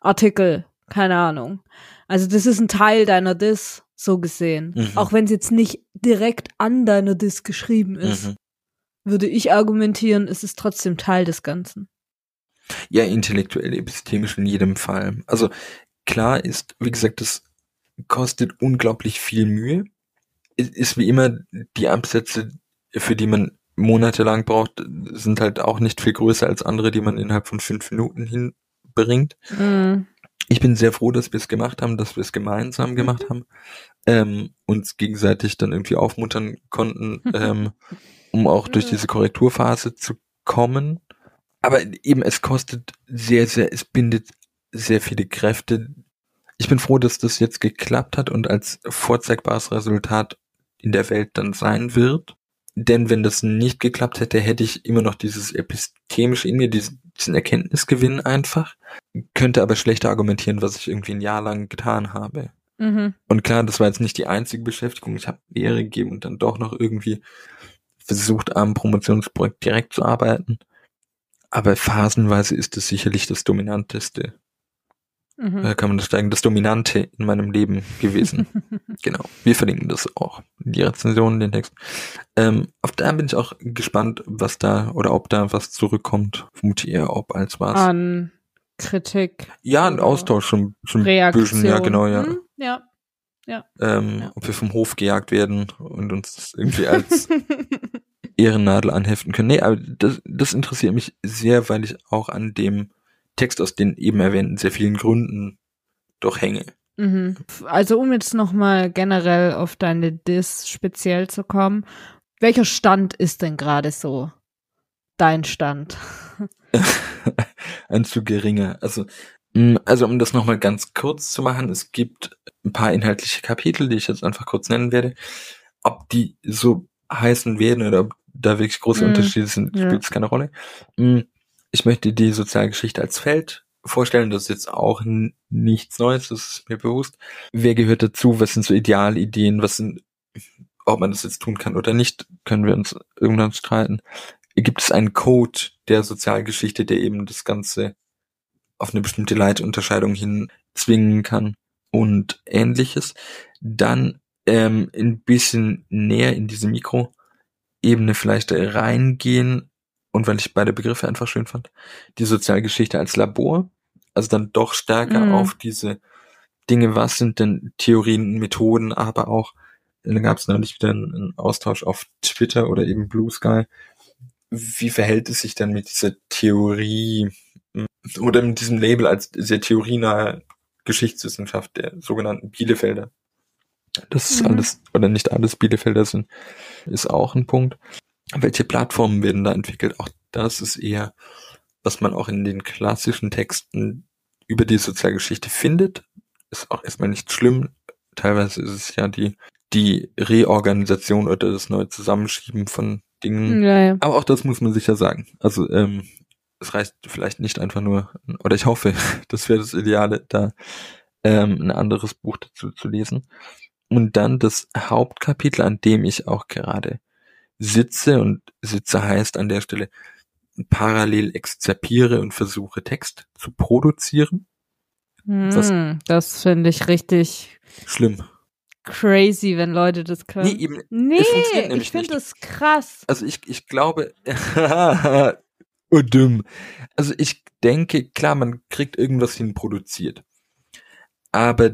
Artikel, keine Ahnung. Also das ist ein Teil deiner Dis, so gesehen. Mhm. Auch wenn es jetzt nicht direkt an deiner Dis geschrieben ist. Mhm würde ich argumentieren, ist es trotzdem Teil des Ganzen. Ja, intellektuell, epistemisch in jedem Fall. Also klar ist, wie gesagt, das kostet unglaublich viel Mühe. Ist wie immer, die Absätze, für die man monatelang braucht, sind halt auch nicht viel größer als andere, die man innerhalb von fünf Minuten hinbringt. Mhm. Ich bin sehr froh, dass wir es gemacht haben, dass wir es gemeinsam gemacht haben, ähm, uns gegenseitig dann irgendwie aufmuntern konnten. (laughs) ähm, um auch durch diese Korrekturphase zu kommen. Aber eben, es kostet sehr, sehr, es bindet sehr viele Kräfte. Ich bin froh, dass das jetzt geklappt hat und als vorzeigbares Resultat in der Welt dann sein wird. Denn wenn das nicht geklappt hätte, hätte ich immer noch dieses epistemische in mir, diesen, diesen Erkenntnisgewinn einfach, könnte aber schlechter argumentieren, was ich irgendwie ein Jahr lang getan habe. Mhm. Und klar, das war jetzt nicht die einzige Beschäftigung. Ich habe Lehre gegeben und dann doch noch irgendwie versucht, am Promotionsprojekt direkt zu arbeiten. Aber phasenweise ist es sicherlich das dominanteste. Mhm. Kann man das sagen, das Dominante in meinem Leben gewesen. (laughs) genau. Wir verlinken das auch. Die Rezensionen, den Text. Ähm, auf da bin ich auch gespannt, was da oder ob da was zurückkommt. Vermute eher ob als was. An Kritik. Ja, ein Austausch schon, schon Reaktion. bisschen, ja, genau, ja. Hm, ja. Ja. Ähm, ja. Ob wir vom Hof gejagt werden und uns irgendwie als (laughs) Ehrennadel anheften können. Nee, aber das, das interessiert mich sehr, weil ich auch an dem Text aus den eben erwähnten sehr vielen Gründen doch hänge. Mhm. Also um jetzt nochmal generell auf deine Dis speziell zu kommen, welcher Stand ist denn gerade so dein Stand? (laughs) Ein zu geringer. Also, mm, also um das nochmal ganz kurz zu machen, es gibt ein paar inhaltliche Kapitel, die ich jetzt einfach kurz nennen werde. Ob die so heißen werden oder ob da wirklich große mhm. Unterschiede sind, ja. spielt es keine Rolle. Mm, ich möchte die Sozialgeschichte als Feld vorstellen. Das ist jetzt auch nichts Neues, das ist mir bewusst. Wer gehört dazu? Was sind so Idealideen? Was sind ob man das jetzt tun kann oder nicht, können wir uns irgendwann streiten. Gibt es einen Code der Sozialgeschichte, der eben das Ganze auf eine bestimmte Leitunterscheidung hin zwingen kann und ähnliches. Dann ähm, ein bisschen näher in diese Mikroebene vielleicht reingehen und weil ich beide Begriffe einfach schön fand, die Sozialgeschichte als Labor, also dann doch stärker mhm. auf diese Dinge, was sind denn Theorien, Methoden, aber auch, da gab es neulich wieder einen Austausch auf Twitter oder eben Blue Sky, wie verhält es sich dann mit dieser Theorie oder mit diesem Label als sehr theorienahe Geschichtswissenschaft der sogenannten Bielefelder? Das ist mhm. alles, oder nicht alles Bielefelder sind, ist auch ein Punkt. Welche Plattformen werden da entwickelt? Auch das ist eher, was man auch in den klassischen Texten über die Sozialgeschichte findet. Ist auch erstmal nicht schlimm. Teilweise ist es ja die, die Reorganisation oder das neue Zusammenschieben von Dingen. Ja, ja. Aber auch das muss man sicher sagen. Also ähm, es reicht vielleicht nicht einfach nur, oder ich hoffe, (laughs) das wäre das Ideale, da ähm, ein anderes Buch dazu zu lesen. Und dann das Hauptkapitel, an dem ich auch gerade sitze und sitze heißt an der Stelle parallel exzerpiere und versuche Text zu produzieren. Mm, das finde ich richtig schlimm. Crazy, wenn Leute das können. Nee, eben, nee ich finde das krass. Also ich, ich glaube, (laughs) oh dumm. Also ich denke, klar, man kriegt irgendwas hin produziert. Aber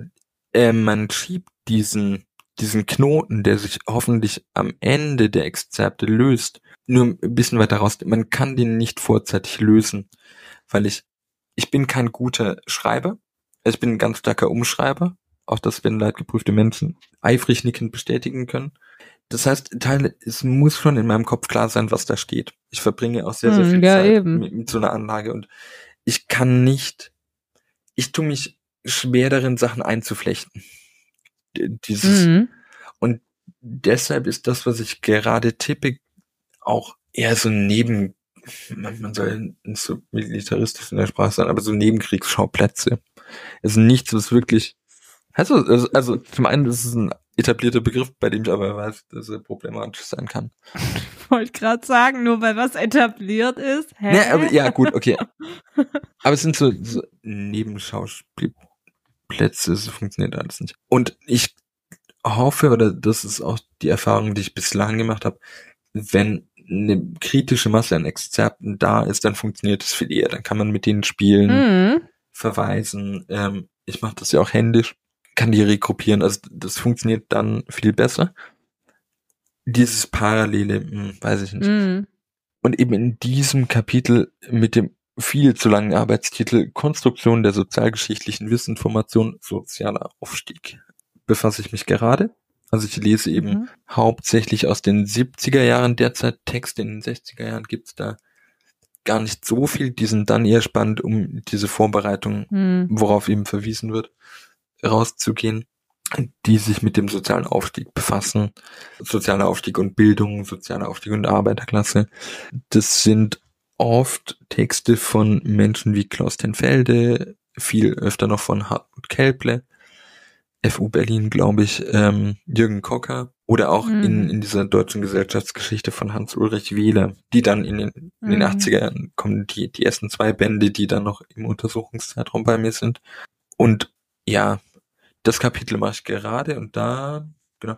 äh, man schiebt diesen, diesen Knoten, der sich hoffentlich am Ende der Exzerpte löst, nur ein bisschen weiter raus. Man kann den nicht vorzeitig lösen, weil ich, ich bin kein guter Schreiber. Ich bin ein ganz starker Umschreiber. Auch das werden leidgeprüfte Menschen eifrig nickend bestätigen können. Das heißt, Teile, es muss schon in meinem Kopf klar sein, was da steht. Ich verbringe auch sehr, sehr hm, viel ja, Zeit mit, mit so einer Anlage und ich kann nicht, ich tue mich schwer darin, Sachen einzuflechten dieses mhm. und deshalb ist das, was ich gerade tippe, auch eher so neben man soll nicht so militaristisch in der Sprache sein, aber so Nebenkriegsschauplätze. Es ist nichts, was wirklich also, also, also zum einen ist es ein etablierter Begriff, bei dem ich aber weiß, dass er problematisch sein kann. (laughs) Ich wollte gerade sagen, nur weil was etabliert ist. Hä? Nee, aber, ja, gut, okay. aber es sind so, so Nebenschauspiel Plätze, es funktioniert alles nicht. Und ich hoffe, oder das ist auch die Erfahrung, die ich bislang gemacht habe, wenn eine kritische Masse an Exzerpten da ist, dann funktioniert es viel eher. Dann kann man mit denen spielen, mhm. verweisen. Ähm, ich mache das ja auch händisch, kann die regruppieren. Also das funktioniert dann viel besser. Dieses Parallele, mh, hm, weiß ich nicht. Mhm. Und eben in diesem Kapitel mit dem viel zu langen Arbeitstitel Konstruktion der sozialgeschichtlichen Wissinformation, sozialer Aufstieg befasse ich mich gerade. Also ich lese eben mhm. hauptsächlich aus den 70er Jahren derzeit Texte, in den 60er Jahren gibt's da gar nicht so viel, die sind dann eher spannend, um diese Vorbereitung, mhm. worauf eben verwiesen wird, rauszugehen, die sich mit dem sozialen Aufstieg befassen. Sozialer Aufstieg und Bildung, sozialer Aufstieg und Arbeiterklasse. Das sind oft Texte von Menschen wie Klaus Tenfelde, viel öfter noch von Hartmut Kelble, FU Berlin, glaube ich, ähm, Jürgen Kocker oder auch mhm. in, in dieser deutschen Gesellschaftsgeschichte von Hans-Ulrich Wähler, die dann in den, in den 80er mhm. Jahren kommen, die, die ersten zwei Bände, die dann noch im Untersuchungszeitraum bei mir sind. Und ja, das Kapitel mache ich gerade und da, genau,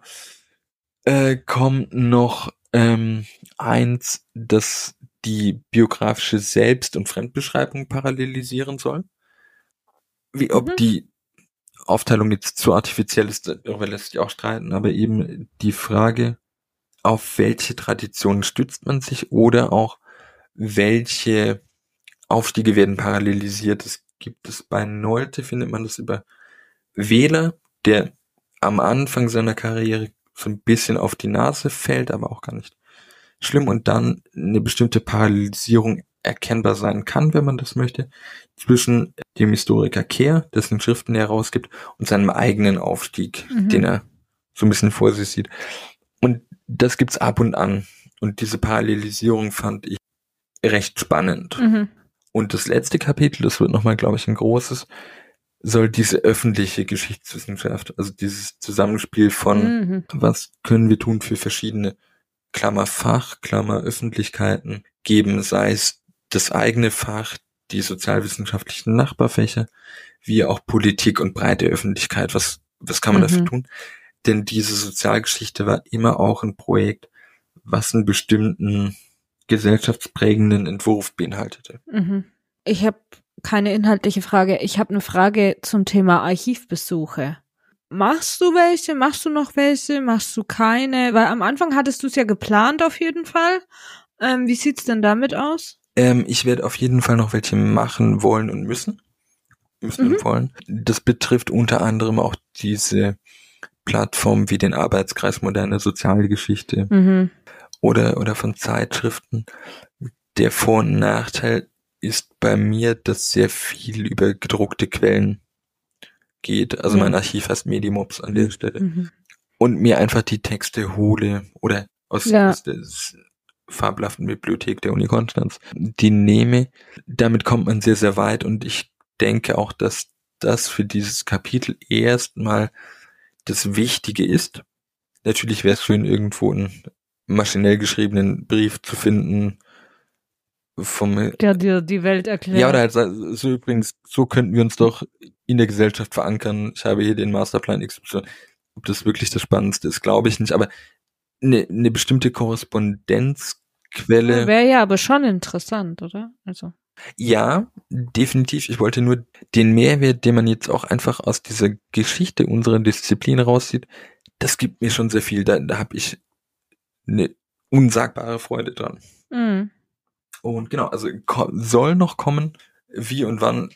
äh, kommt noch ähm, eins, das die biografische Selbst- und Fremdbeschreibung parallelisieren soll. Wie ob mhm. die Aufteilung jetzt zu artifiziell ist, darüber lässt sich auch streiten, aber eben die Frage, auf welche Traditionen stützt man sich oder auch welche Aufstiege werden parallelisiert. Das gibt es bei Nolte, findet man das über Wähler, der am Anfang seiner Karriere so ein bisschen auf die Nase fällt, aber auch gar nicht schlimm und dann eine bestimmte Parallelisierung erkennbar sein kann, wenn man das möchte, zwischen dem Historiker Kehr, dessen Schriften er herausgibt, und seinem eigenen Aufstieg, mhm. den er so ein bisschen vor sich sieht. Und das gibt's ab und an. Und diese Parallelisierung fand ich recht spannend. Mhm. Und das letzte Kapitel, das wird nochmal, glaube ich, ein großes, soll diese öffentliche Geschichtswissenschaft, also dieses Zusammenspiel von Mhm. was können wir tun für verschiedene Klammer Fach, Klammer Öffentlichkeiten geben, sei es das eigene Fach, die sozialwissenschaftlichen Nachbarfächer, wie auch Politik und breite Öffentlichkeit. Was, was kann man Mhm. dafür tun? Denn diese Sozialgeschichte war immer auch ein Projekt, was einen bestimmten gesellschaftsprägenden Entwurf beinhaltete. Mhm. Ich habe keine inhaltliche Frage. Ich habe eine Frage zum Thema Archivbesuche. Machst du welche? Machst du noch welche? Machst du keine? Weil am Anfang hattest du es ja geplant auf jeden Fall. Ähm, wie sieht's denn damit aus? Ähm, ich werde auf jeden Fall noch welche machen wollen und müssen. Müssen Mhm. und wollen. Das betrifft unter anderem auch diese Plattformen wie den Arbeitskreis Moderne Sozialgeschichte Mhm. oder, oder von Zeitschriften. Der Vor- und Nachteil ist bei mir, dass sehr viel über gedruckte Quellen geht. Also Ja. mein Archiv heißt Medimops an der Stelle. Mhm. Und mir einfach die Texte hole oder aus, Ja. aus der fabelhaften Bibliothek der Uni Konstanz die nehme. Damit kommt man sehr, sehr weit und ich denke auch, dass das für dieses Kapitel erstmal das Wichtige ist. Natürlich wäre es schön, irgendwo einen maschinell geschriebenen Brief zu finden vom Der dir die Welt erklärt. ja, oder halt so übrigens, so könnten wir uns doch in der Gesellschaft verankern. Ich habe hier den Masterplan XY. Ob das wirklich das Spannendste ist, glaube ich nicht. Aber eine, eine bestimmte Korrespondenzquelle, Wäre ja aber schon interessant, oder? Also. ja, definitiv. Ich wollte nur den Mehrwert, den man jetzt auch einfach aus dieser Geschichte unserer Disziplin rauszieht, das gibt mir schon sehr viel. Da, da habe ich eine unsagbare Freude dran. Mhm. Und genau, also soll noch kommen. Wie und wann?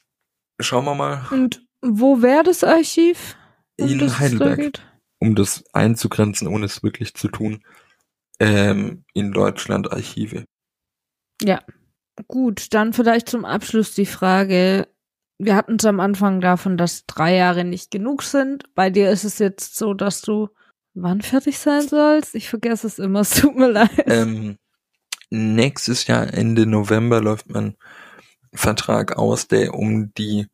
Schauen wir mal. Und wo wäre das Archiv? um In das da Heidelberg. geht? um das einzugrenzen, ohne es wirklich zu tun, ähm, in Deutschland Archive. Gut, dann vielleicht zum Abschluss die Frage. Wir hatten es am Anfang davon, dass drei Jahre nicht genug sind. Bei dir ist es jetzt so, dass du wann fertig sein sollst? Ich vergesse es immer, es (laughs) tut mir leid. Ähm, nächstes Jahr, Ende November, läuft mein Vertrag aus, der um die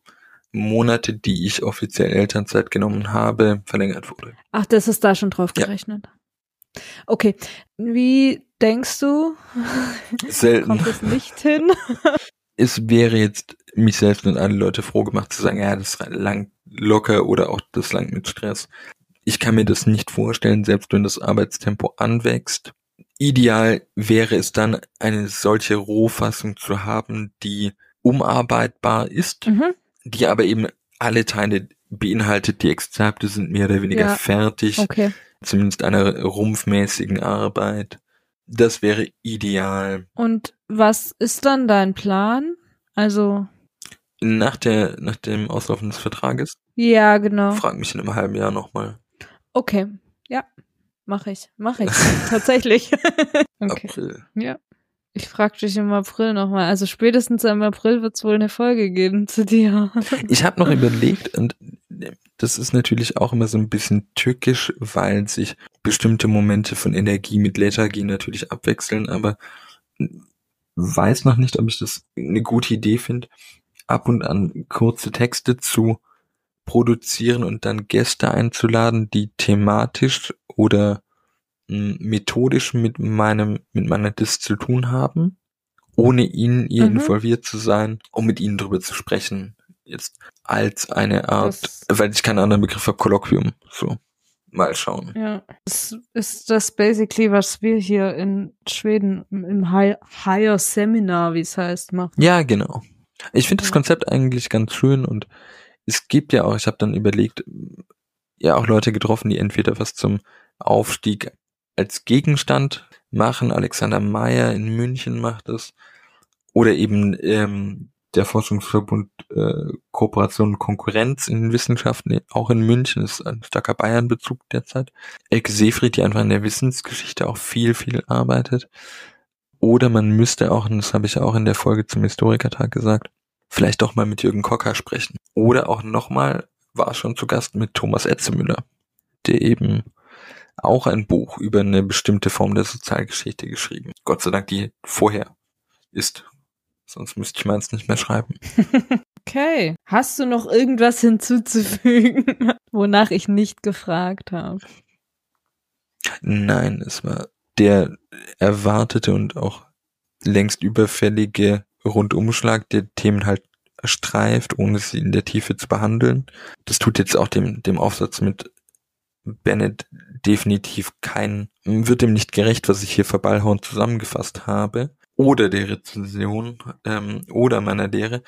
Monate, die ich offiziell Elternzeit genommen habe, verlängert wurde. Ach, das ist da schon drauf Ja. gerechnet. Okay. Wie denkst du? Selten. Kommt es nicht hin? (laughs) Es wäre jetzt mich selbst und alle Leute froh gemacht zu sagen, ja, das langt locker oder auch das langt mit Stress. Ich kann mir das nicht vorstellen, selbst wenn das Arbeitstempo anwächst. Ideal wäre es dann, eine solche Rohfassung zu haben, die umarbeitbar ist, mhm. die aber eben alle Teile beinhaltet. Die Exzerpte sind mehr oder weniger Ja. fertig, Okay. zumindest einer rumpfmäßigen Arbeit. Das wäre ideal. Und was ist dann dein Plan? Also, Nach der, nach dem Auslaufen des Vertrages, ja, genau. frag mich in einem halben Jahr nochmal. Okay. Ja. Mach ich. Mach ich. (laughs) Tatsächlich. (laughs) okay. April. Ja. Ich frag dich im April nochmal. Also spätestens im April wird es wohl eine Folge geben zu dir. (laughs) Ich habe noch überlegt, und das ist natürlich auch immer so ein bisschen tückisch, weil sich bestimmte Momente von Energie mit Lethargie natürlich abwechseln, aber weiß noch nicht, ob ich das eine gute Idee finde, ab und an kurze Texte zu produzieren und dann Gäste einzuladen, die thematisch oder mh, methodisch mit meinem, mit meiner Dis zu tun haben, ohne ihnen ihr Mhm. involviert zu sein, um mit ihnen drüber zu sprechen. Jetzt als eine Art, Das- weil ich keinen anderen Begriff habe, Kolloquium. So. Mal schauen. Ja. Das ist das basically, was wir hier in Schweden im- im Hi- Higher Seminar, wie es heißt, machen. Ja, genau. Ich finde das Ja. Konzept eigentlich ganz schön und es gibt ja auch, ich habe dann überlegt, ja auch Leute getroffen, die entweder was zum Aufstieg als Gegenstand machen. Alexander Meyer in München macht das. Oder eben ähm, der Forschungsverbund äh, Kooperation und Konkurrenz in den Wissenschaften, auch in München, ist ein starker Bayern-Bezug derzeit. Elke Seefried, die einfach in der Wissensgeschichte auch viel, viel arbeitet. Oder man müsste auch, und das habe ich auch in der Folge zum Historikertag gesagt, vielleicht doch mal mit Jürgen Kocker sprechen. Oder auch nochmal, war schon zu Gast mit Thomas Etzemüller, der eben auch ein Buch über eine bestimmte Form der Sozialgeschichte geschrieben. Gott sei Dank, die vorher ist. Sonst müsste ich meins nicht mehr schreiben. (laughs) Okay. Hast du noch irgendwas hinzuzufügen, (laughs) wonach ich nicht gefragt habe? Nein, es war der erwartete und auch längst überfällige Rundumschlag, der Themen halt streift, ohne sie in der Tiefe zu behandeln. Das tut jetzt auch dem, dem Aufsatz mit Bennett definitiv kein, wird dem nicht gerecht, was ich hier verballhorn zusammengefasst habe. Oder der Rezension, ähm, oder meiner Lehre.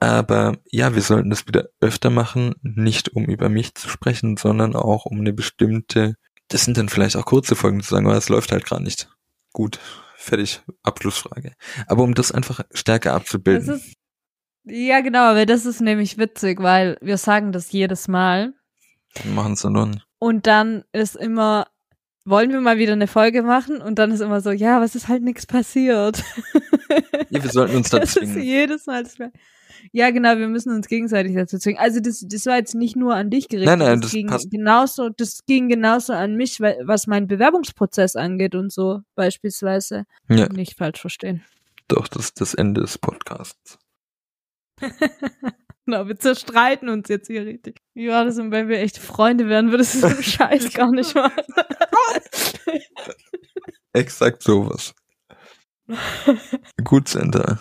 Aber ja, wir sollten das wieder öfter machen, nicht um über mich zu sprechen, sondern auch um eine bestimmte, das sind dann vielleicht auch kurze Folgen zu sagen, aber es läuft halt gerade nicht. Gut, fertig, Abschlussfrage. Aber um das einfach stärker abzubilden. Ist, ja, genau, aber das ist nämlich witzig, weil wir sagen das jedes Mal. Dann machen es dann. Und dann ist immer, wollen wir mal wieder eine Folge machen? Und dann ist immer so, ja, was ist halt nichts passiert. Ja, wir sollten uns (laughs) da das zwingen. ist jedes Mal das Gleiche. Ja, genau, wir müssen uns gegenseitig dazu zwingen. Also das, das war jetzt nicht nur an dich gerichtet. Nein, nein, das, das ging passt. genauso, das ging genauso an mich, weil, was meinen Bewerbungsprozess angeht und so beispielsweise. Ja, Nicht falsch verstehen. doch, das ist das Ende des Podcasts. (laughs) Genau, wir zerstreiten uns jetzt hier richtig. Wie war das denn, wenn wir echt Freunde wären, würdest du so einen Scheiß (laughs) gar nicht machen? Exakt sowas. Gut, Sender.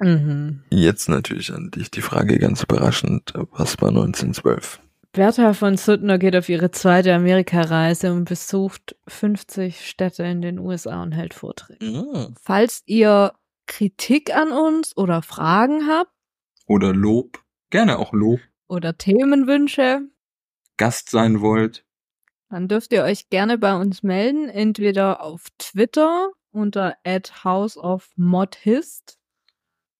mhm. Jetzt natürlich an dich die Frage ganz überraschend. Was war 1912? Bertha von Suttner geht auf ihre zweite Amerikareise und besucht 50 Städte in den USA und hält Vorträge. Falls ihr Kritik an uns oder Fragen habt Oder Lob. Gerne auch Lob. oder Themenwünsche, Gast sein wollt. dann dürft ihr euch gerne bei uns melden, entweder auf Twitter unter @houseofmodhist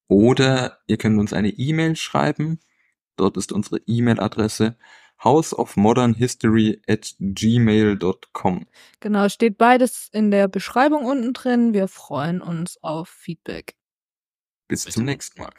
Oder ihr könnt uns eine E-Mail schreiben. Dort ist unsere E-Mail-Adresse houseofmodernhistory at gmail.com. Genau, steht beides in der Beschreibung unten drin. Wir freuen uns auf Feedback. Bis zum nächsten Mal.